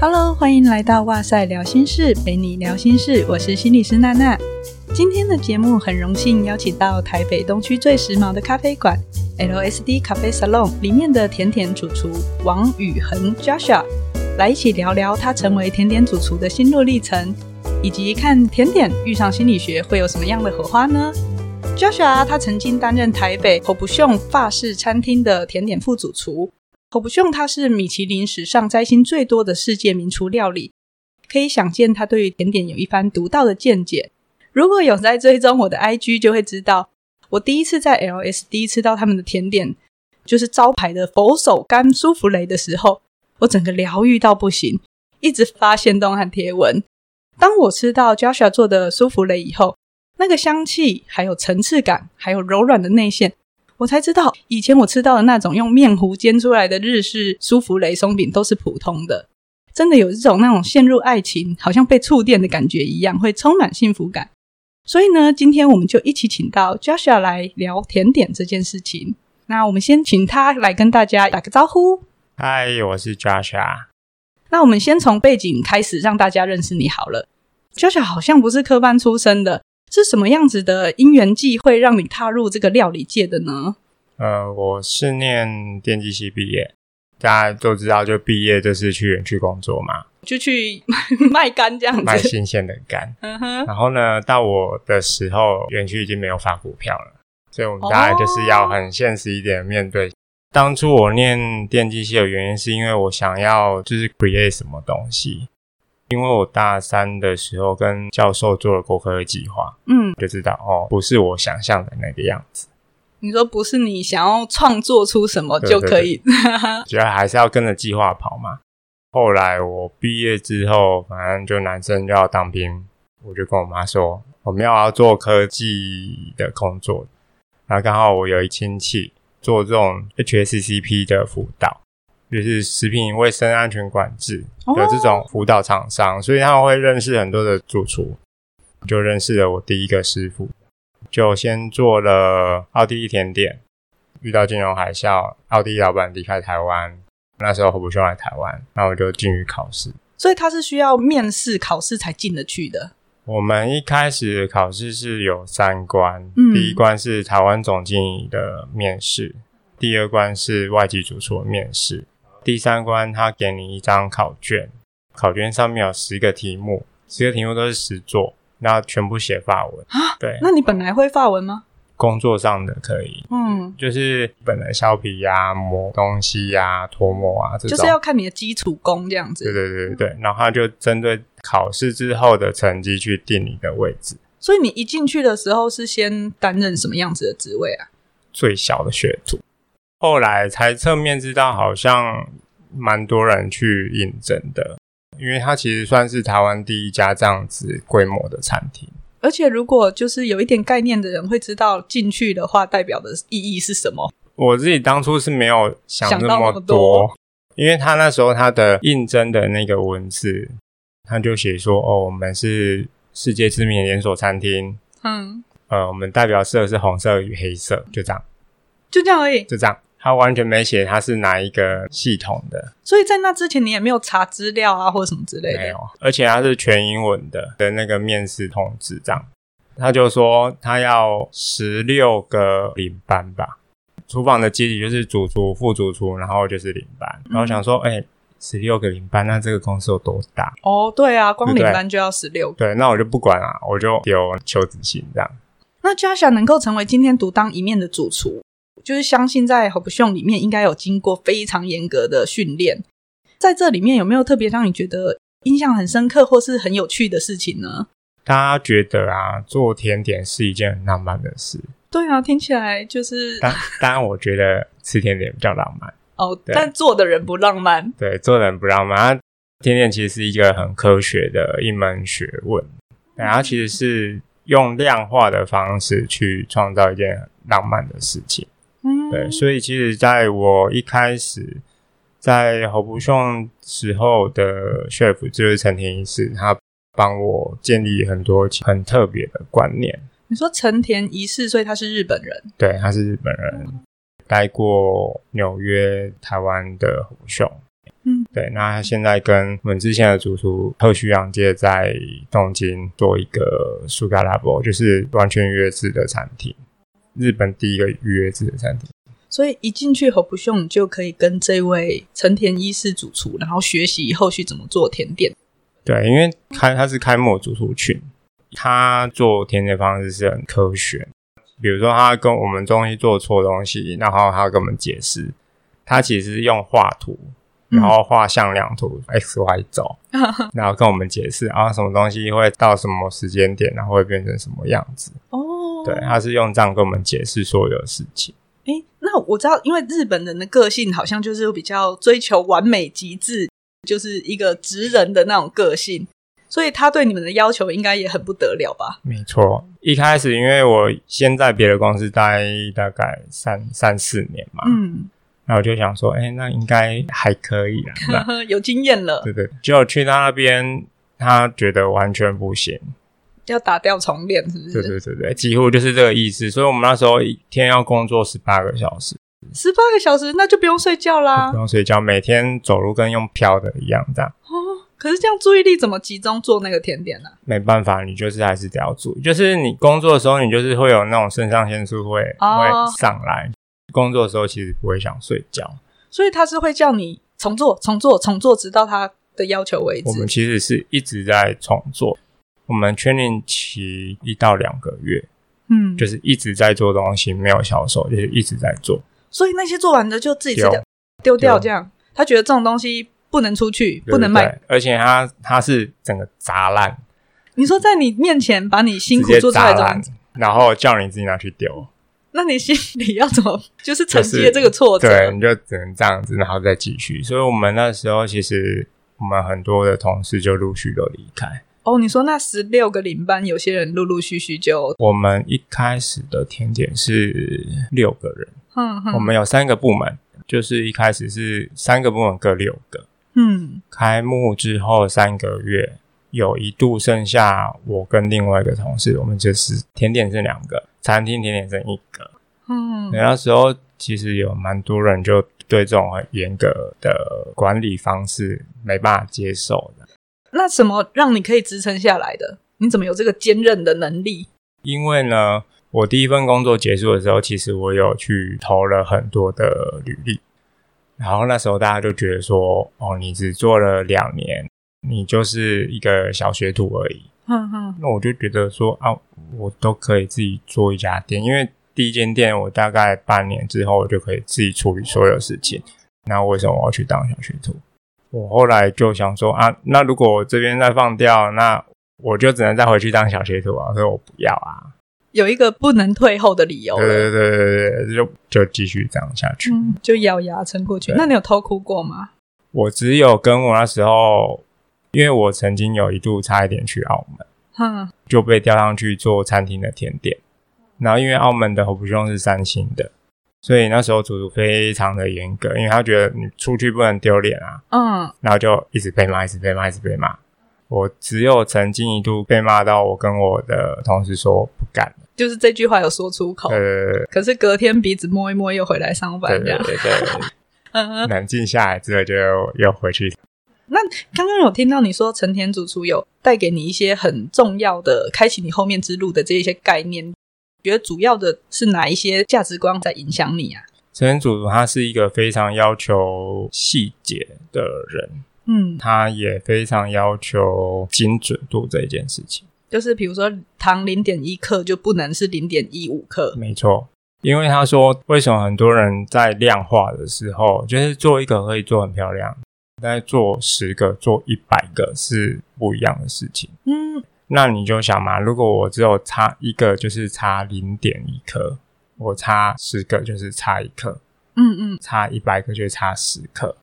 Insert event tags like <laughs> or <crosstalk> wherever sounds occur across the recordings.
Hello，欢迎来到哇塞聊心室，陪你聊心事。我是心理师娜娜。今天的节目很荣幸邀请到台北东区最时髦的咖啡馆 LSD 咖啡 Salon 里面的甜点主厨王宇恒 Joshua 来一起聊聊他成为甜点主厨的心路历程，以及看甜点遇上心理学会有什么样的火花呢？Joshua 他曾经担任台北 Robuchon 法式餐厅的甜点副主厨。Robuchon 它是米其林史上摘星最多的世界名厨料理，可以想见他对于甜点有一番独到的见解。如果有在追踪我的 IG，就会知道我第一次在 LSD 吃到他们的甜点，就是招牌的佛手柑舒芙蕾的时候，我整个疗愈到不行，一直发限动和贴文。当我吃到 Joshua 做的舒芙蕾以后，那个香气，还有层次感，还有柔软的内馅。我才知道，以前我吃到的那种用面糊煎出来的日式舒芙蕾松饼都是普通的，真的有一种那种陷入爱情，好像被触电的感觉一样，会充满幸福感。所以呢，今天我们就一起请到 Joshua 来聊甜点这件事情。那我们先请他来跟大家打个招呼。嗨，我是 Joshua。那我们先从背景开始，让大家认识你好了。Joshua 好像不是科班出身的。是什么样子的因缘际会让你踏入这个料理界的呢？呃，我是念电机系毕业，大家都知道，就毕业就是去园区工作嘛，就去 <laughs> 卖干这样子，卖新鲜的干。嗯哼。然后呢，到我的时候，园区已经没有发股票了，所以我们大概就是要很现实一点面对。哦。当初我念电机系的原因，是因为我想要就是 create 什么东西。因为我大三的时候跟教授做了国科计划，嗯，就知道哦，不是我想象的那个样子。你说不是你想要创作出什么就可以，主要 <laughs> 还是要跟着计划跑嘛。后来我毕业之后，反正就男生就要当兵，我就跟我妈说，我们要要做科技的工作。然后刚好我有一亲戚做这种 HACCP 的辅导。就是食品卫生安全管制的这种辅导厂商，oh. 所以他们会认识很多的主厨，就认识了我第一个师傅，就先做了奥地利甜点。遇到金融海啸，奥地利老板离开台湾，那时候我不需要来台湾，那我就进去考试。所以他是需要面试考试才进得去的。我们一开始的考试是有三关，嗯，第一关是台湾总经理的面试，第二关是外籍主厨的面试。第三关，他给你一张考卷，考卷上面有十个题目，十个题目都是实作，那全部写法文。对，那你本来会法文吗？工作上的可以，嗯，就是本来削皮呀、啊、磨东西呀、啊、脱模啊，这种就是要看你的基础功这样子。对对对对，然后他就针对考试之后的成绩去定你的位置。所以你一进去的时候是先担任什么样子的职位啊？最小的学徒。后来才侧面知道，好像蛮多人去应征的，因为它其实算是台湾第一家这样子规模的餐厅。而且，如果就是有一点概念的人会知道进去的话，代表的意义是什么？我自己当初是没有想那么多，因为他那时候他的应征的那个文字，他就写说：“哦，我们是世界知名的连锁餐厅。”嗯，呃，我们代表色是红色与黑色，就这样，就这样而已，就这样。他完全没写他是哪一个系统的，所以在那之前你也没有查资料啊，或者什么之类的。没有，而且他是全英文的的那个面试通知，这样他就说他要十六个领班吧，厨房的阶级就是主厨、副主厨，然后就是领班。然后想说，哎、嗯，十六个领班，那这个公司有多大？哦，对啊，光领班就要十六个。对，那我就不管啊，我就有求职信这样。那 Joshua 能够成为今天独当一面的主厨，就是相信在 Robuchon 里面应该有经过非常严格的训练，在这里面有没有特别让你觉得印象很深刻或是很有趣的事情呢？大家觉得啊，做甜点是一件很浪漫的事。对啊，听起来就是。当当然，我觉得吃甜点比较浪漫 <laughs> 哦，但做的人不浪漫。对，做的人不浪漫。甜点其实是一个很科学的一门学问，然后其实是用量化的方式去创造一件浪漫的事情。对，所以其实在我一开始在 Robuchon 时候的 chef 就是陈田一世，他帮我建立很多很特别的观念。你说陈田一世，所以他是日本人？对，他是日本人，待过纽约、台湾的 Robuchon。嗯，对。那他现在跟我们之前的主厨贺旭阳介在东京做一个 Sugar Labo，就是完全预约制的餐厅，日本第一个预约制的餐厅。所以一进去 Hobushon 就可以跟这位成田一世主厨，然后学习后续怎么做甜点。对，因为开他是开幕主厨群，他做甜点方式是很科学。比如说，他跟我们东西做错东西，然后他跟我们解释，他其实是用画图，然后画向量图、嗯、x y 轴，<laughs> 然后跟我们解释啊，什么东西会到什么时间点，然后会变成什么样子。哦，对，他是用这样跟我们解释所有的事情。诶，那我知道，因为日本人的个性好像就是比较追求完美极致，就是一个直人的那种个性。所以他对你们的要求应该也很不得了吧？没错，一开始因为我先在别的公司待大概三三四年嘛，嗯，那我就想说，哎、欸，那应该还可以啦，<laughs> 有经验了。对对，结果去他那边，他觉得完全不行，要打掉重练，是不是？对对对对，几乎就是这个意思。所以我们那时候一天要工作十八个小时，十八个小时，那就不用睡觉啦，不用睡觉，每天走路跟用飘的一样，这样。可是这样注意力怎么集中做那个甜点呢？没办法，你就是还是得要注意。就是你工作的时候，你就是会有那种肾上腺素会、哦、会上来。工作的时候其实不会想睡觉，所以他是会叫你重做、重做、重做，直到他的要求为止。我们其实是一直在重做。我们 training 期一到两个月，嗯，就是一直在做东西，没有销售，就是一直在做。所以那些做完的就自己丢丢掉，这样他觉得这种东西。不能出去，不能卖，而且他他是整个砸烂。你说在你面前把你辛苦做出来的东西，然后叫你自己拿去丢，那你心里要怎么就是承接这个挫折？对，你就只能这样子，然后再继续。所以我们那时候其实我们很多的同事就陆续都离开。哦，你说那十六个领班，有些人陆陆续续就……我们一开始的甜点是六个人，嗯，我们有三个部门，就是一开始是三个部门各六个。嗯，开幕之后三个月，有一度剩下我跟另外一个同事，我们就是甜点是两个，餐厅甜点剩一个。嗯，那时候其实有蛮多人就对这种很严格的管理方式没办法接受的。那什么让你可以支撑下来的？你怎么有这个坚韧的能力？因为呢，我第一份工作结束的时候，其实我有去投了很多的履历。然后那时候大家就觉得说，哦，你只做了两年，你就是一个小学徒而已。嗯哼，那我就觉得说，啊，我都可以自己做一家店，因为第一间店我大概半年之后，我就可以自己处理所有事情。那为什么我要去当小学徒？我后来就想说，啊，那如果我这边再放掉，那我就只能再回去当小学徒啊。所以我不要啊。有一个不能退后的理由。对对对对对，就就继续这样下去，嗯、就咬牙撑过去。那你有偷哭过吗？我只有跟我那时候，因为我曾经有一度差一点去澳门，嗯，就被调上去做餐厅的甜点。然后因为澳门的 Hobushon 是三星的，所以那时候主厨非常的严格，因为他觉得你出去不能丢脸啊，嗯，然后就一直被骂，一直被骂，一直被骂。我只有曾经一度被骂到，我跟我的同事说不干了，就是这句话有说出口。呃，可是隔天鼻子摸一摸又回来上班，这样。对对对，<laughs> 嗯，冷静下来之后就又回去。那刚刚有听到你说成田主厨有带给你一些很重要的、开启你后面之路的这一些概念，觉得主要的是哪一些价值观在影响你啊？成田主他是一个非常要求细节的人。嗯，他也非常要求精准度这一件事情，就是比如说糖零点一克就不能是零点一五克，没错。因为他说，为什么很多人在量化的时候，就是做一个可以做很漂亮，但做十个、做一百个是不一样的事情。嗯，那你就想嘛，如果我只有差一个，就是差零点一克；我差十个，就是差一克。嗯嗯，差一百个就差十克。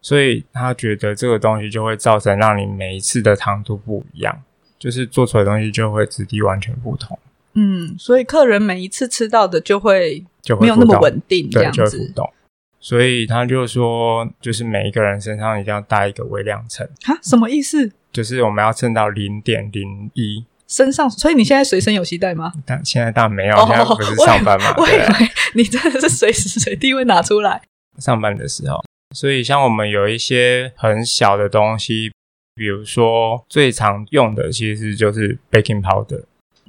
所以他觉得这个东西就会造成让你每一次的糖度不一样，就是做出来的东西就会质地完全不同。嗯，所以客人每一次吃到的就会就没有那么稳定，这样子。对，就会浮动。所以他就说，就是每一个人身上一定要带一个微量秤。哈，什么意思？就是我们要称到零点零一身上。所以你现在随身有携带吗？但现在当然没有，现在不是上班嘛。我以为你真的是随时随地会拿出来。上班的时候。所以像我们有一些很小的东西，比如说最常用的其实就是 baking powder，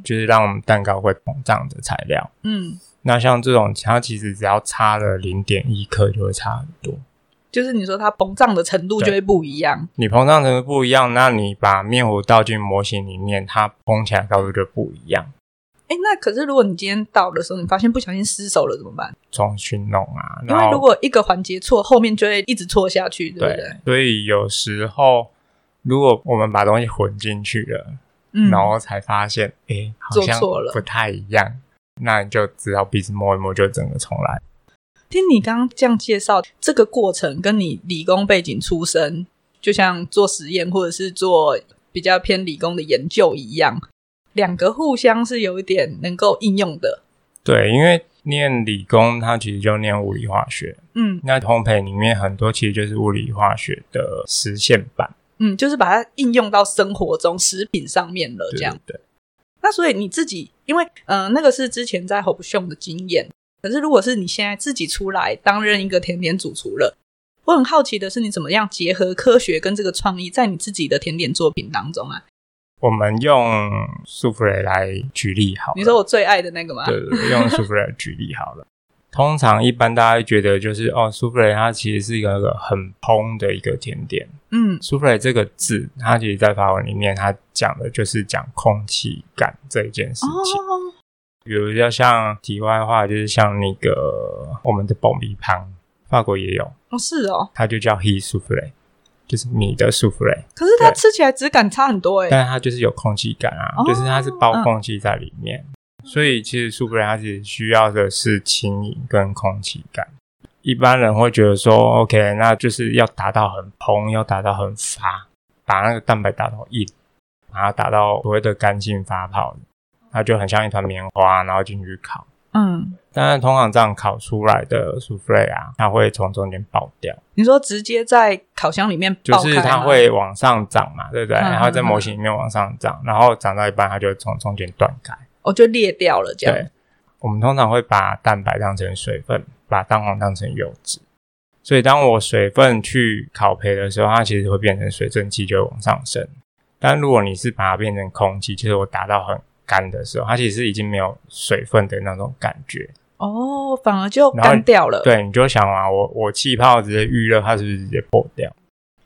就是让我们蛋糕会膨胀的材料。嗯，那像这种，它其实只要差了零点一克就会差很多。就是你说它膨胀的程度就会不一样。你膨胀程度不一样，那你把面糊倒进模型里面，它膨起来高度就不一样。哎，那可是如果你今天倒的时候，你发现不小心失手了怎么办？重新弄啊。因为如果一个环节错，后面就会一直错下去，对不对？对，所以有时候如果我们把东西混进去了，嗯，然后才发现，哎，好像不太一样，那你就只好鼻子摸一摸，就整个重来。听你刚刚这样介绍，这个过程跟你理工背景出身，就像做实验或者是做比较偏理工的研究一样，两个互相是有一点能够应用的。对，因为念理工，它其实就念物理化学。嗯，那烘焙里面很多其实就是物理化学的实现版。嗯，就是把它应用到生活中食品上面了，这样。对。那所以你自己，因为嗯、呃，那个是之前在 Hobshow 的经验。可是，如果是你现在自己出来担任一个甜点主厨了，我很好奇的是，你怎么样结合科学跟这个创意，在你自己的甜点作品当中啊？我们用苏芙蕾来举例好了。你说我最爱的那个吗？对，用苏芙蕾来举例好了。<laughs> 通常一般大家会觉得就是哦，苏芙蕾它其实是一个很蓬的一个甜点。嗯，苏芙蕾这个字，它其实在法文里面，它讲的就是讲空气感这一件事情。哦比如要像题外话，就是像那个我们的爆米香，法国也有哦，是哦，它就叫 he souffle，就是你的 souffle。可是它吃起来质感差很多诶，但是它就是有空气感啊，哦、就是它是包空气在里面，嗯、所以其实舒芙蕾它其实需要的是轻盈跟空气感。一般人会觉得说，OK，那就是要达到很蓬，要达到很发，把那个蛋白打到硬，把它打到所谓的干净发泡。它就很像一团棉花，然后进去烤。嗯，但是通常这样烤出来的舒芙蕾啊，它会从中间爆掉。你说直接在烤箱里面爆，就是它会往上涨嘛，对不对？嗯、然后在模型里面往上涨，然后涨到一半，它就从中间断开，哦，就裂掉了。这样，对，我们通常会把蛋白当成水分，把蛋黄当成油脂。所以当我水分去烤焙的时候，它其实会变成水蒸气，就会往上升。但如果你是把它变成空气，其实我达到很干的时候，它其实已经没有水分的那种感觉哦，反而就干掉了。对，你就想啊，我我气泡直接预热，它是不是直接破掉？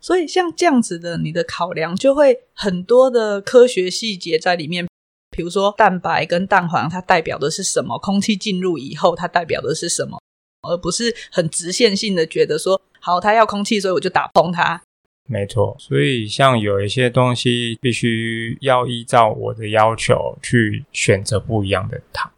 所以像这样子的，你的考量就会很多的科学细节在里面，比如说蛋白跟蛋黄，它代表的是什么？空气进入以后，它代表的是什么？而不是很直线性的觉得说，好，它要空气，所以我就打崩它。没错，所以像有一些东西，必须要依照我的要求去选择不一样的糖。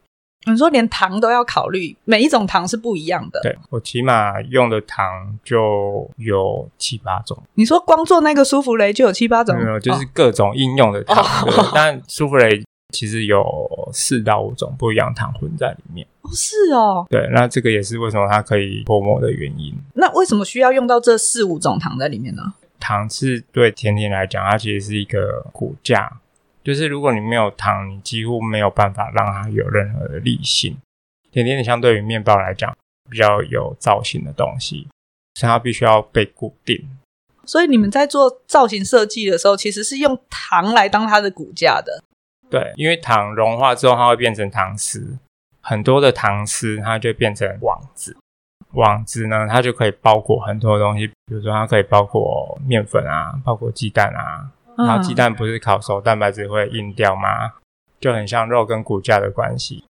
你说连糖都要考虑，每一种糖是不一样的。对，我起码用的糖就有七八种。你说光做那个舒芙蕾就有七八种？没有，就是各种应用的糖。哦、但舒芙蕾其实有四到五种不一样糖混在里面。哦，是哦。对，那这个也是为什么它可以脱模的原因。那为什么需要用到这四五种糖在里面呢？糖是对甜点来讲，它其实是一个骨架，就是如果你没有糖，你几乎没有办法让它有任何的力性。甜点相对于面包来讲，比较有造型的东西，所以它必须要被固定。所以你们在做造型设计的时候，其实是用糖来当它的骨架的。对，因为糖融化之后，它会变成糖丝，很多的糖丝它就变成网子。网子呢，它就可以包裹很多东西，比如说它可以包裹面粉啊，包裹鸡蛋啊。嗯、然后鸡蛋不是烤熟，蛋白质会硬掉吗？就很像肉跟骨架的关系，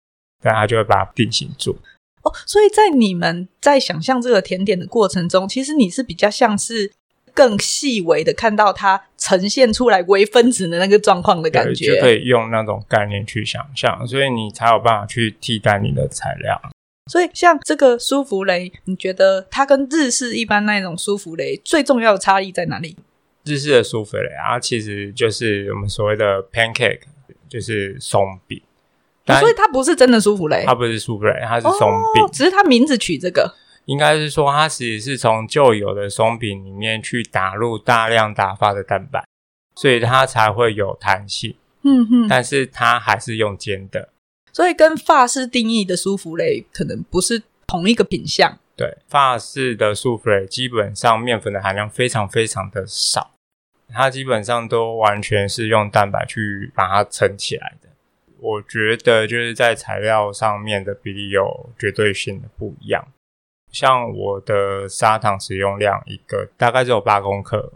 但它就会把它定型住。哦，所以在你们在想象这个甜点的过程中，其实你是比较像是更细微的看到它呈现出来微分子的那个状况的感觉，就可以用那种概念去想象，所以你才有办法去替代你的材料。所以，像这个舒芙蕾，你觉得它跟日式一般那种舒芙蕾最重要的差异在哪里？日式的舒芙蕾啊，其实就是我们所谓的 pancake，就是松饼。哦，所以它不是真的舒芙蕾，它不是舒芙蕾，它是松饼。哦，只是它名字取这个。应该是说，它其实是从旧有的松饼里面去打入大量打发的蛋白，所以它才会有弹性。嗯哼，但是它还是用煎的。所以跟法式定义的舒芙蕾可能不是同一个品相。对，法式的舒芙蕾基本上面粉的含量非常非常的少，它基本上都完全是用蛋白去把它撑起来的。我觉得就是在材料上面的比例有绝对性的不一样。像我的砂糖使用量一个大概只有八公克，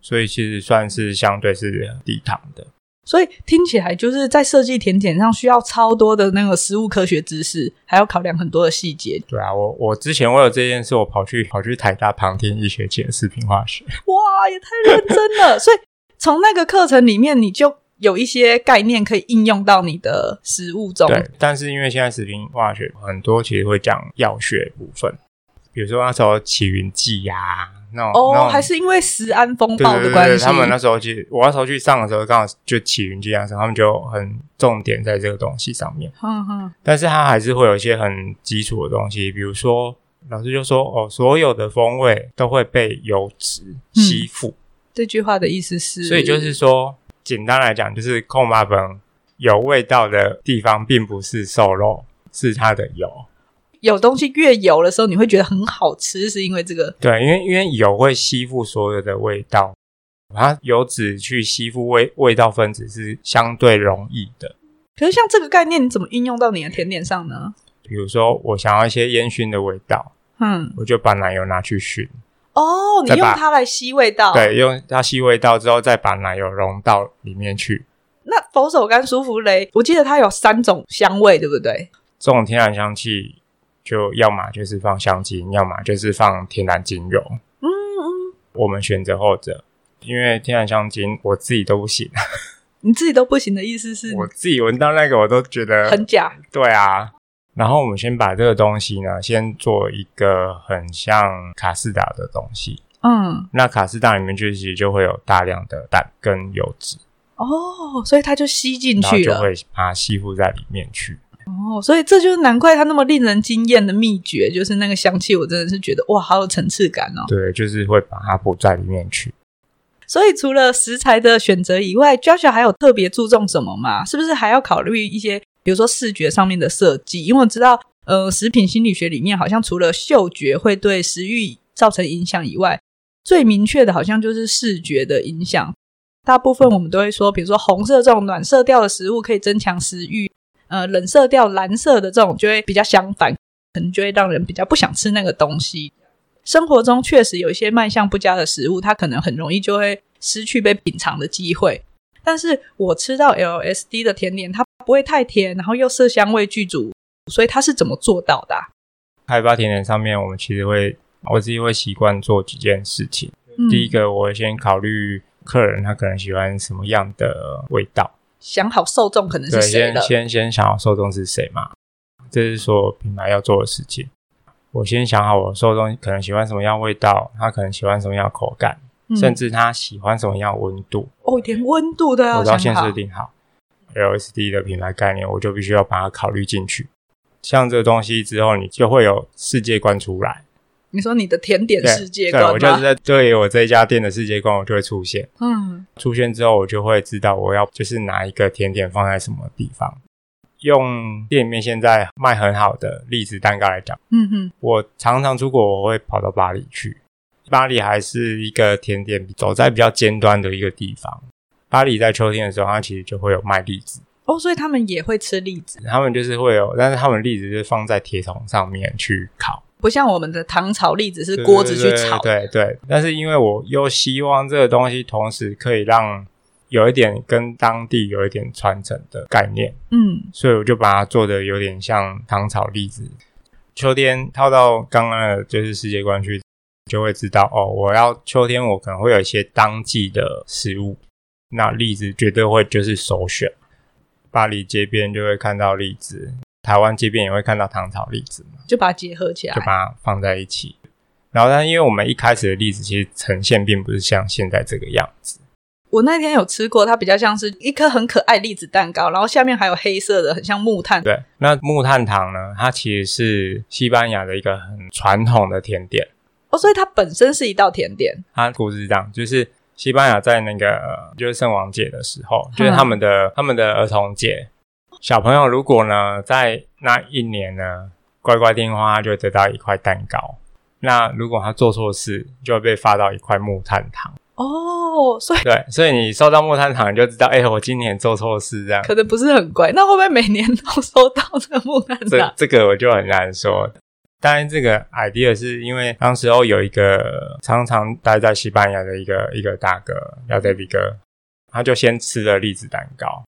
所以其实算是相对是低糖的。所以听起来就是在设计甜点上需要超多的那个食物科学知识，还要考量很多的细节。对啊，我我之前为了这件事，我跑去跑去台大旁听一学期的食品化学。<laughs> 哇，也太认真了！所以从那个课程里面，你就有一些概念可以应用到你的食物中。对，但是因为现在食品化学很多其实会讲药学部分，比如说那时候起云剂呀。那哦，还是因为食安风暴的关系。对对对，他们那时候去，我那时候去上的时候，刚好就起云这样子，他们就很重点在这个东西上面。嗯嗯。但是它还是会有一些很基础的东西，比如说老师就说哦，所有的风味都会被油脂吸附。嗯。这句话的意思是，所以就是说，简单来讲，就是控麻粉有味道的地方，并不是瘦肉，是它的油。有东西越油的时候，你会觉得很好吃，是因为这个？对，因为因为油会吸附所有的味道，它油脂去吸附味味道分子是相对容易的。可是像这个概念，你怎么应用到你的甜点上呢？比如说，我想要一些烟熏的味道，嗯，我就把奶油拿去熏。哦，你用它来吸味道？对，用它吸味道之后，再把奶油融到里面去。那佛手柑舒芙蕾，我记得它有三种香味，对不对？这种天然香气。就要么就是放香精，要么就是放天然精油。嗯嗯，我们选择后者，因为天然香精我自己都不行。<laughs> 你自己都不行的意思是？我自己闻到那个我都觉得很假。对啊，然后我们先把这个东西呢，先做一个很像卡士达的东西。嗯，那卡士达里面就其实就会有大量的蛋跟油脂。哦，所以它就吸进去了，就会把它吸附在里面去。哦，所以这就是难怪它那么令人惊艳的秘诀，就是那个香气，我真的是觉得哇，好有层次感哦。对，就是会把它补在里面去。所以除了食材的选择以外，Joshua 还有特别注重什么吗？是不是还要考虑一些，比如说视觉上面的设计？因为我知道，呃，食品心理学里面好像除了嗅觉会对食欲造成影响以外，最明确的好像就是视觉的影响。大部分我们都会说，比如说红色这种暖色调的食物可以增强食欲。呃，冷色调蓝色的这种就会比较相反，可能就会让人比较不想吃那个东西。生活中确实有一些卖相不佳的食物，它可能很容易就会失去被品尝的机会。但是我吃到 LSD 的甜点，它不会太甜，然后又色香味俱足，所以它是怎么做到的啊？开发甜点上面，我们其实会，我自己会习惯做几件事情。嗯，第一个，我会先考虑客人他可能喜欢什么样的味道。想好受众可能是谁的？先先先想好受众是谁嘛，这是说品牌要做的事情。我先想好我受众可能喜欢什么样味道，他可能喜欢什么样口感，嗯、甚至他喜欢什么样温度。哦，连温度都要我都要先设定好。LSD 的品牌概念，我就必须要把它考虑进去。像这个东西之后，你就会有世界观出来。你说你的甜点世界观，对，对，我就是在对我这一家店的世界观，我就会出现。嗯，出现之后，我就会知道我要就是拿一个甜点放在什么地方。用店里面现在卖很好的栗子蛋糕来讲，嗯哼，我常常出国，我会跑到巴黎去。巴黎还是一个甜点走在比较尖端的一个地方。巴黎在秋天的时候，它其实就会有卖栗子。哦，所以他们也会吃栗子。他们就是会有，但是他们栗子就是放在铁桶上面去烤。不像我们的糖炒栗子是锅子去炒，对对。但是因为我又希望这个东西同时可以让有一点跟当地有一点传承的概念，嗯，所以我就把它做的有点像糖炒栗子。秋天套到刚刚的就是世界观去，就会知道哦，我要秋天我可能会有一些当季的食物，那栗子绝对会就是首选。巴黎街边就会看到栗子。台湾这边也会看到糖炒栗子嘛，就把它结合起来，就把它放在一起。然后，但因为我们一开始的栗子其实呈现并不是像现在这个样子。我那天有吃过，它比较像是一颗很可爱栗子蛋糕，然后下面还有黑色的，很像木炭。对，那木炭糖呢？它其实是西班牙的一个很传统的甜点。哦，所以它本身是一道甜点。它故事是这样，就是西班牙在那个就是圣王节的时候，就是他们的、嗯、他们的儿童节。小朋友如果呢，在那一年呢，乖乖听话，他就会得到一块蛋糕。那如果他做错事，就会被发到一块木炭糖。哦，所以对，所以你收到木炭糖，你就知道，哎、欸，我今年做错事这样。可能不是很乖，那会不会每年都收到这个木炭糖？这这个我就很难说。当然，这个 idea 是因为当时候有一个常常待在西班牙的一个一个大哥叫 David 哥，他就先吃了栗子蛋糕，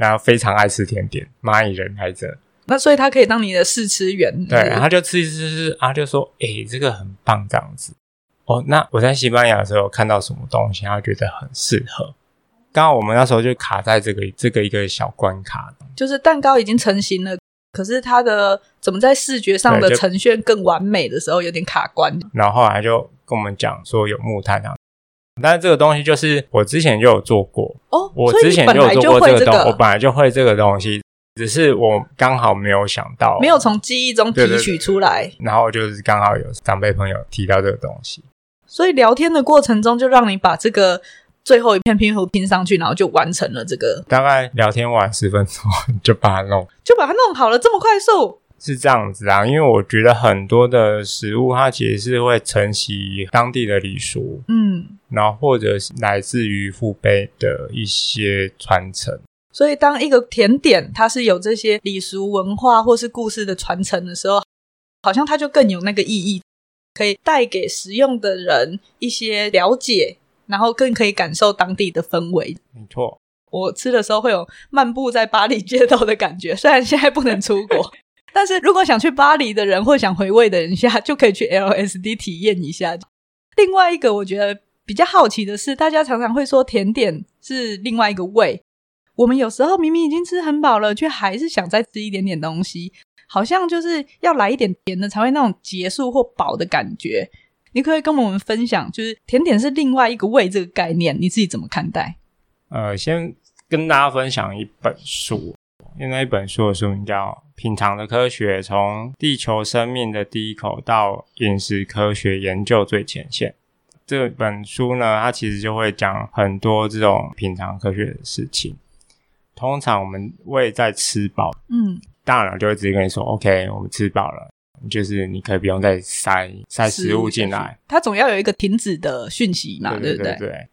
然后非常爱吃甜点，蚂蚁人来着。那所以他可以当你的试吃员。对，他就吃一吃吃，他就说：“哎、欸，这个很棒，这样子。”哦，那我在西班牙的时候看到什么东西，他觉得很适合。刚好我们那时候就卡在这个这个一个小关卡，就是蛋糕已经成型了，可是它的怎么在视觉上的呈现更完美的时候有点卡关。然后后来就跟我们讲说有木炭糖，但是这个东西就是我之前就有做过哦，我之前就有做过这个东我本来就会这个东西。只是我刚好没有想到，没有从记忆中提取出来，对对对，然后就是刚好有长辈朋友提到这个东西，所以聊天的过程中就让你把这个最后一片拼图拼上去，然后就完成了这个。大概聊天完十分钟 <laughs> 就把它弄，就把它弄好了，这么快速？是这样子啊，因为我觉得很多的食物它其实是会承袭当地的礼俗，嗯，然后或者是来自于父辈的一些传承。所以，当一个甜点它是有这些礼俗文化或是故事的传承的时候，好像它就更有那个意义，可以带给食用的人一些了解，然后更可以感受当地的氛围。没错，我吃的时候会有漫步在巴黎街头的感觉。虽然现在不能出国，但是如果想去巴黎的人或想回味的人下，就可以去 LSD 体验一下。另外一个我觉得比较好奇的是，大家常常会说甜点是另外一个味。我们有时候明明已经吃很饱了，却还是想再吃一点点东西，好像就是要来一点甜的才会那种结束或饱的感觉。你可以跟我们分享，就是甜点是另外一个味这个概念，你自己怎么看待？呃，先跟大家分享一本书，那一本书的书名叫《品尝的科学：从地球生命的第一口到饮食科学研究最前线》。这本书呢，它其实就会讲很多这种品尝科学的事情。通常我们胃在吃饱，嗯，大脑就会直接跟你说：“OK，我们吃饱了，就是你可以不用再塞塞食物进来。”它总要有一个停止的讯息嘛，对对对，对对不对？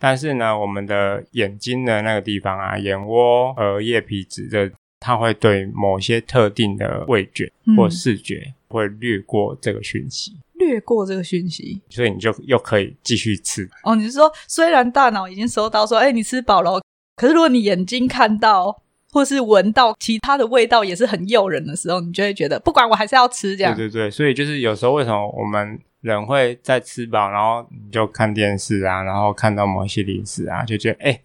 但是呢，我们的眼睛的那个地方啊，眼窝、和叶、皮质的，它会对某些特定的味觉或视觉会略过这个讯息，略过这个讯息，所以你就又可以继续吃。哦，你是说，虽然大脑已经收到说：“哎，你吃饱了。”可是，如果你眼睛看到或是闻到其他的味道也是很诱人的时候，你就会觉得不管我还是要吃这样。对对对，所以就是有时候为什么我们人会在吃饱，然后你就看电视啊，然后看到某些零食啊，就觉得哎，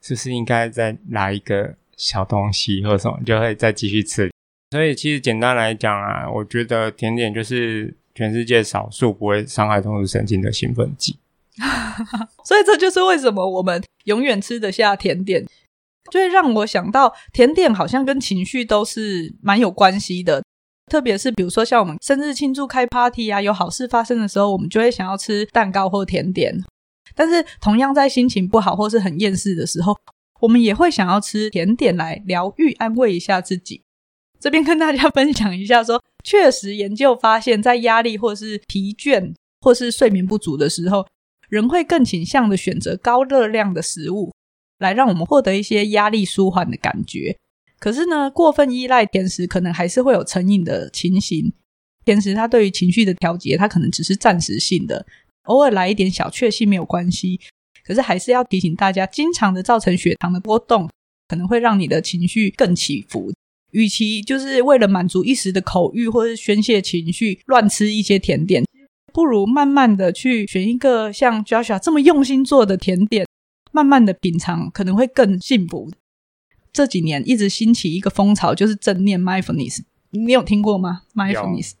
是不是应该再来一个小东西或什么，就会再继续吃。所以其实简单来讲啊，我觉得甜点就是全世界少数不会伤害中枢神经的兴奋剂。<laughs> 所以这就是为什么我们永远吃得下甜点，就会让我想到甜点好像跟情绪都是蛮有关系的。特别是比如说像我们生日庆祝开 party 啊，有好事发生的时候，我们就会想要吃蛋糕或甜点。但是同样在心情不好或是很厌世的时候，我们也会想要吃甜点来疗愈、安慰一下自己。这边跟大家 <laughs> 分享一下说，说确实研究发现，在压力或是疲倦或是睡眠不足的时候。人会更倾向的选择高热量的食物，来让我们获得一些压力舒缓的感觉。可是呢，过分依赖甜食，可能还是会有成瘾的情形。甜食它对于情绪的调节，它可能只是暂时性的，偶尔来一点小确幸没有关系。可是还是要提醒大家，经常的造成血糖的波动，可能会让你的情绪更起伏。与其就是为了满足一时的口欲或是宣泄情绪，乱吃一些甜点。不如慢慢的去选一个像 Joshua 这么用心做的甜点，慢慢的品尝，可能会更幸福。这几年一直兴起一个风潮，就是正念 mindfulness，你有听过吗？mindfulness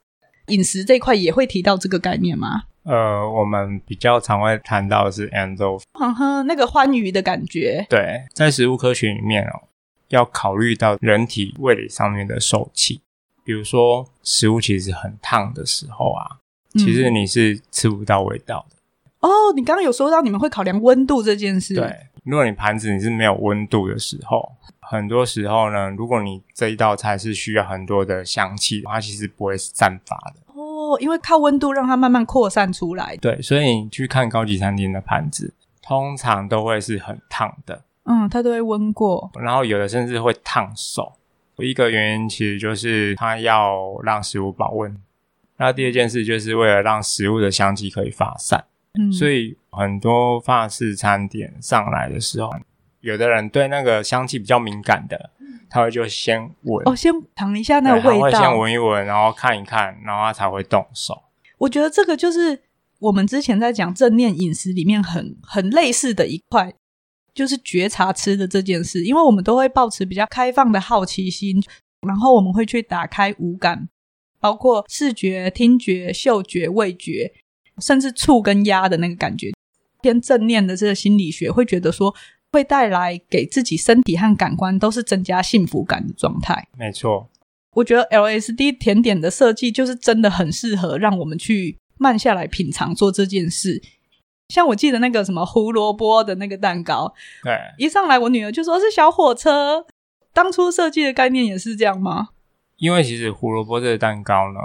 饮食这一块也会提到这个概念吗？呃，我们比较常会谈到的是 endorphin，哼哼，那个欢愉的感觉。对，在食物科学里面哦，要考虑到人体味蕾上面的受气，比如说食物其实很烫的时候啊。其实你是吃不到味道的。嗯、哦，你刚刚有说到你们会考量温度这件事。对，如果你盘子你是没有温度的时候，很多时候呢，如果你这一道菜是需要很多的香气，它其实不会散发的哦，因为靠温度让它慢慢扩散出来。对，所以你去看高级餐厅的盘子，通常都会是很烫的。嗯，它都会温过，然后有的甚至会烫手。一个原因其实就是它要让食物保温。那第二件事就是为了让食物的香气可以发散。嗯，所以很多法式餐点上来的时候，有的人对那个香气比较敏感的，他会就先闻，哦，先尝一下那个味道，他会先闻一闻，然后看一看，然后他才会动手。我觉得这个就是我们之前在讲正念饮食里面很很类似的一块。就是觉察吃的这件事，因为我们都会保持比较开放的好奇心，然后我们会去打开五感，包括视觉、听觉、嗅觉、味觉，甚至触跟压的那个感觉。偏正念的这个心理学会觉得说，会带来给自己身体和感官都是增加幸福感的状态。没错，我觉得 LSD 甜点的设计就是真的很适合让我们去慢下来品尝做这件事。像我记得那个什么胡萝卜的那个蛋糕，对，一上来我女儿就说是小火车。当初设计的概念也是这样吗？因为其实胡萝卜这个蛋糕呢，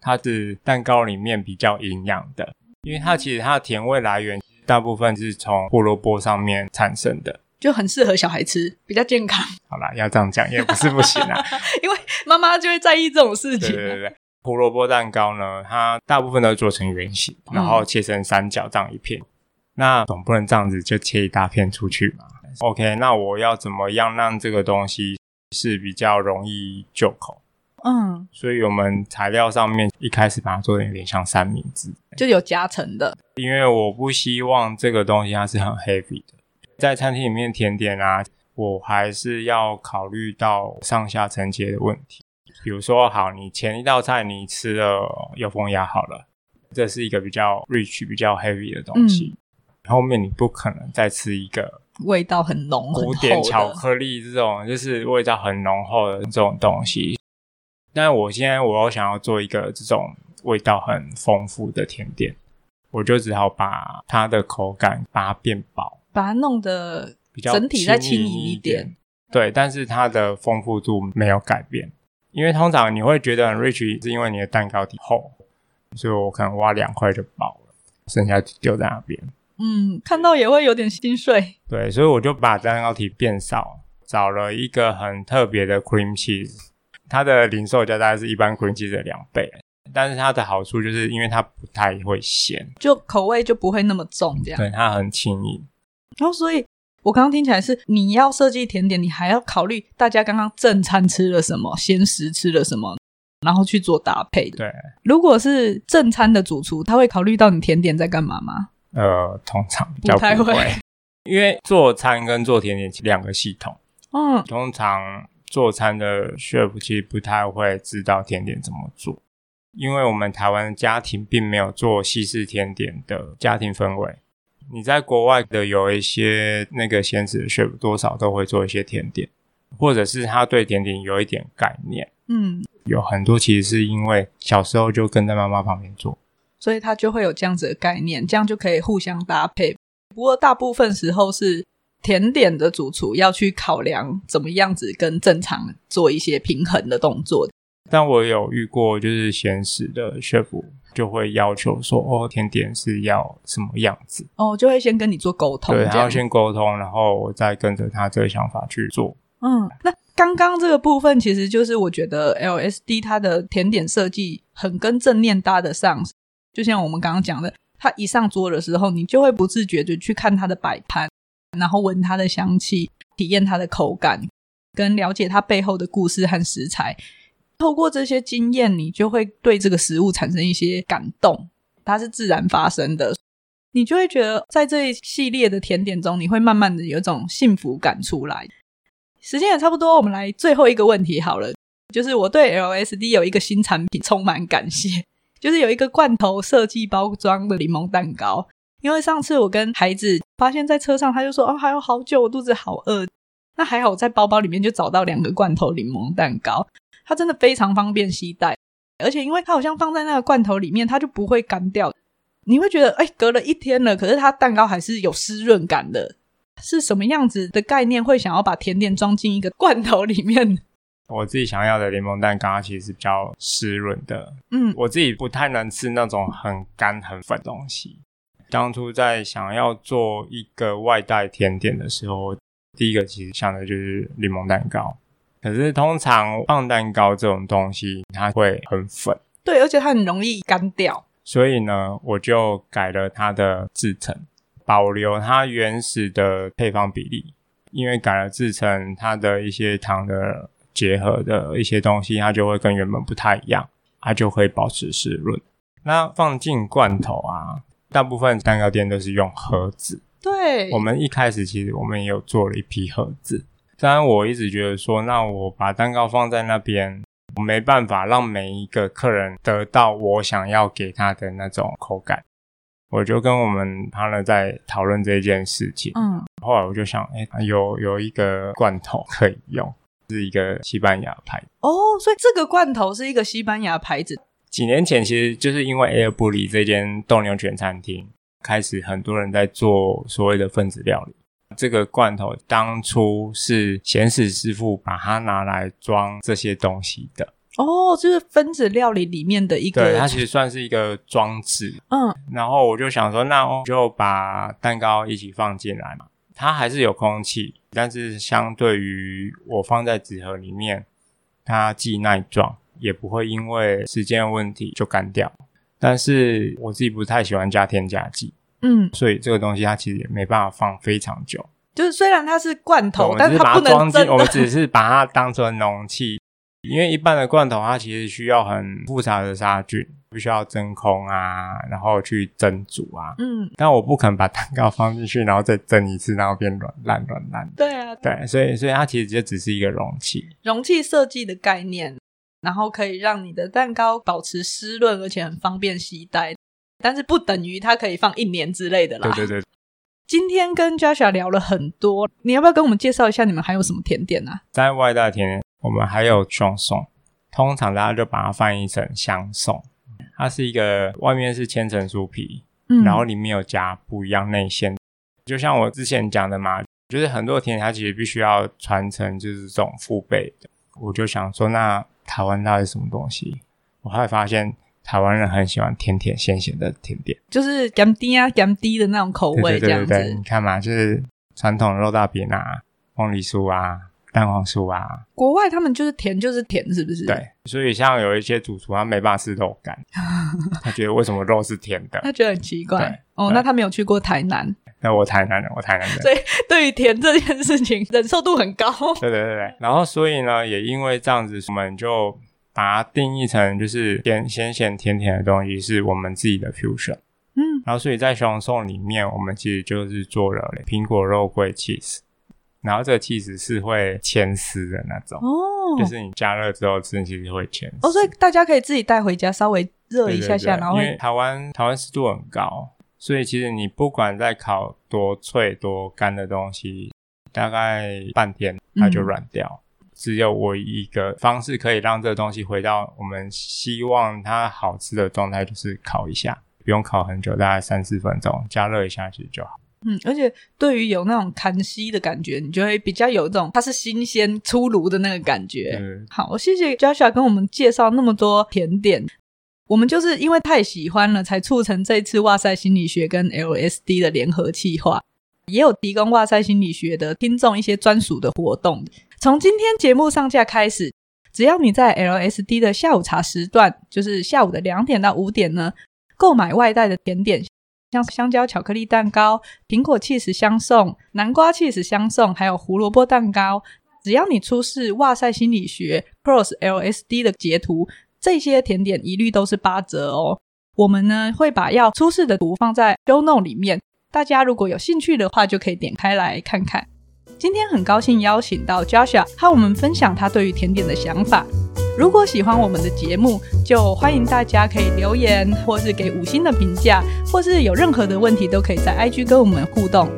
它是蛋糕里面比较营养的，因为它其实它的甜味来源大部分是从胡萝卜上面产生的，就很适合小孩吃，比较健康。好啦，要这样讲也不是不行啊，<laughs> 因为妈妈就会在意这种事情。对对对。胡萝卜蛋糕呢，它大部分都做成圆形，然后切成三角这样一片。嗯、那总不能这样子就切一大片出去嘛？OK，那我要怎么样让这个东西是比较容易就口？嗯，所以我们材料上面一开始把它做的有点像三明治，就有夹层的。因为我不希望这个东西它是很 heavy 的，在餐厅里面甜点啊，我还是要考虑到上下层阶的问题。比如说，好，你前一道菜你吃了油封鸭好了，这是一个比较 rich、比较 heavy 的东西。嗯、后面你不可能再吃一个味道很浓、古典巧克力这种，就是味道很浓厚的这种东西。但我现在我又想要做一个这种味道很丰富的甜点，我就只好把它的口感把它变薄，把它弄得比较整体再轻盈一点。对，但是它的丰富度没有改变。因为通常你会觉得很 rich，是因为你的蛋糕底厚，所以我可能挖两块就饱了，剩下丢在那边。嗯，看到也会有点心碎。对，所以我就把蛋糕体变少，找了一个很特别的 cream cheese，它的零售价大概是一般 cream cheese 的两倍，但是它的好处就是因为它不太会咸，就口味就不会那么重，这样。对，它很轻盈。然后所以。我刚刚听起来是你要设计甜点，你还要考虑大家刚刚正餐吃了什么，鲜食吃了什么，然后去做搭配的。对，如果是正餐的主厨，他会考虑到你甜点在干嘛吗？呃，通常比较不会，不太会，因为做餐跟做甜点是两个系统。嗯，通常做餐的 chef 其实不太会知道甜点怎么做，因为我们台湾的家庭并没有做西式甜点的家庭氛围。你在国外的有一些那个鲜食的 chef，多少都会做一些甜点，或者是他对甜点有一点概念。嗯，有很多其实是因为小时候就跟在妈妈旁边做，所以他就会有这样子的概念，这样就可以互相搭配。不过大部分时候是甜点的主厨要去考量怎么样子跟正常做一些平衡的动作。但我有遇过就是鲜食的 chef。就会要求说哦，甜点是要什么样子哦，就会先跟你做沟通，对，他要先沟通，然后我再跟着他这个想法去做。嗯，那刚刚这个部分其实就是我觉得 LSD 它的甜点设计很跟正念搭得上，就像我们刚刚讲的，它一上桌的时候，你就会不自觉的去看它的摆盘，然后闻它的香气，体验它的口感，跟了解它背后的故事和食材。透过这些经验，你就会对这个食物产生一些感动，它是自然发生的，你就会觉得在这一系列的甜点中，你会慢慢的有一种幸福感出来。时间也差不多，我们来最后一个问题好了，就是我对 LSD 有一个新产品充满感谢，就是有一个罐头设计包装的柠檬蛋糕，因为上次我跟孩子发现，在车上他就说哦，还有好久，我肚子好饿，那还好我在包包里面就找到两个罐头柠檬蛋糕。它真的非常方便携带，而且因为它好像放在那个罐头里面，它就不会干掉。你会觉得，哎，隔了一天了，可是它蛋糕还是有湿润感的，是什么样子的概念？会想要把甜点装进一个罐头里面？<laughs> 我自己想要的柠檬蛋糕其实是比较湿润的。嗯，我自己不太能吃那种很干很粉的东西。当初在想要做一个外带甜点的时候，第一个其实想的就是柠檬蛋糕。可是通常棒蛋糕这种东西，它会很粉。对，而且它很容易干掉。所以呢，我就改了它的制成，保留它原始的配方比例。因为改了制成，它的一些糖的结合的一些东西，它就会跟原本不太一样，它就会保持湿润。那放进罐头啊，大部分蛋糕店都是用盒子。对，我们一开始其实我们也有做了一批盒子。当然，我一直觉得说，那我把蛋糕放在那边。我没办法让每一个客人得到我想要给他的那种口感，我就跟我们 partner 在讨论这件事情。嗯，后来我就想，哎、欸，有有一个罐头可以用，是一个西班牙牌。哦，所以这个罐头是一个西班牙牌子。几年前其实就是因为 Air 布里这间斗牛犬餐厅开始，很多人在做所谓的分子料理。这个罐头当初是贤史师傅把它拿来装这些东西的哦，就是分子料理里面的一个，对，它其实算是一个装置。嗯，然后我就想说，那我就把蛋糕一起放进来嘛，它还是有空气，但是相对于我放在纸盒里面，它既耐撞，也不会因为时间问题就干掉。但是我自己不太喜欢加添加剂。嗯，所以这个东西它其实也没办法放非常久。就是虽然它是罐头，但是它不能装进。我们只是把它当成容器，因为一般的罐头它其实需要很复杂的杀菌，必须要真空啊，然后去蒸煮啊。嗯，但我不可能把蛋糕放进去，然后再蒸一次，然后变软烂软烂。对啊，对，所以所以它其实就只是一个容器，容器设计的概念，然后可以让你的蛋糕保持湿润，而且很方便携带。但是不等于它可以放一年之类的啦。对对对。今天跟 Joshua 聊了很多，你要不要跟我们介绍一下你们还有什么甜点啊？在外带甜点，我们还有香颂，通常大家就把它翻译成香颂。它是一个外面是千层酥皮，嗯，然后里面有加不一样内馅。就像我之前讲的嘛，就是很多甜点它其实必须要传承，就是这种父辈的。我就想说，那台湾到底是什么东西？我后来发现。台湾人很喜欢甜甜咸咸的甜点，就是甘低啊甘低的那种口味，这样子。对对对对，你看嘛，就是传统肉大饼啊、凤梨酥啊、蛋黄酥啊。国外他们就是甜就是甜，是不是？对，所以像有一些主厨他没办法吃肉干，<laughs> 他觉得为什么肉是甜的？他觉得很奇怪。哦，那他没有去过台南？那我台南人，我台南人。所以对于甜这件事情忍受度很高。<laughs> 对对对对，然后所以呢，也因为这样子，我们就。把它定义成就是咸咸咸甜甜的东西，是我们自己的 fusion。嗯，然后所以在熊颂里面，我们其实就是做了苹果肉桂 cheese，然后这个 cheese 是会牵丝的那种哦，就是你加热之后吃，其实会牵丝哦，所以大家可以自己带回家，稍微热一下下，对对对，然后因为台湾台湾湿度很高，所以其实你不管在烤多脆多干的东西，大概半天它就软掉。嗯只有我一个方式可以让这个东西回到我们希望它好吃的状态，就是烤一下，不用烤很久，大概三四分钟，加热一下其实就好。嗯，而且对于有那种看稀的感觉，你就会比较有这种它是新鲜出炉的那个感觉。嗯，好，谢谢 Joshua 跟我们介绍那么多甜点，我们就是因为太喜欢了，才促成这次哇塞心理学跟 LSD 的联合计划，也有提供哇塞心理学的听众一些专属的活动。从今天节目上架开始，只要你在 LSD 的下午茶时段，就是下午的两点到五点呢，购买外带的甜点，像香蕉巧克力蛋糕、苹果气实相送、南瓜气实相送，还有胡萝卜蛋糕，只要你出示哇塞心理学 pros LSD 的截图，这些甜点一律都是八折哦。我们呢会把要出示的图放在 show note 里面，大家如果有兴趣的话，就可以点开来看看。今天很高兴邀请到 Joshua 和我们分享他对于甜点的想法。如果喜欢我们的节目，就欢迎大家可以留言，或是给五星的评价，或是有任何的问题都可以在 IG 跟我们互动。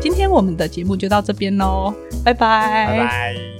今天我们的节目就到这边喽，拜拜。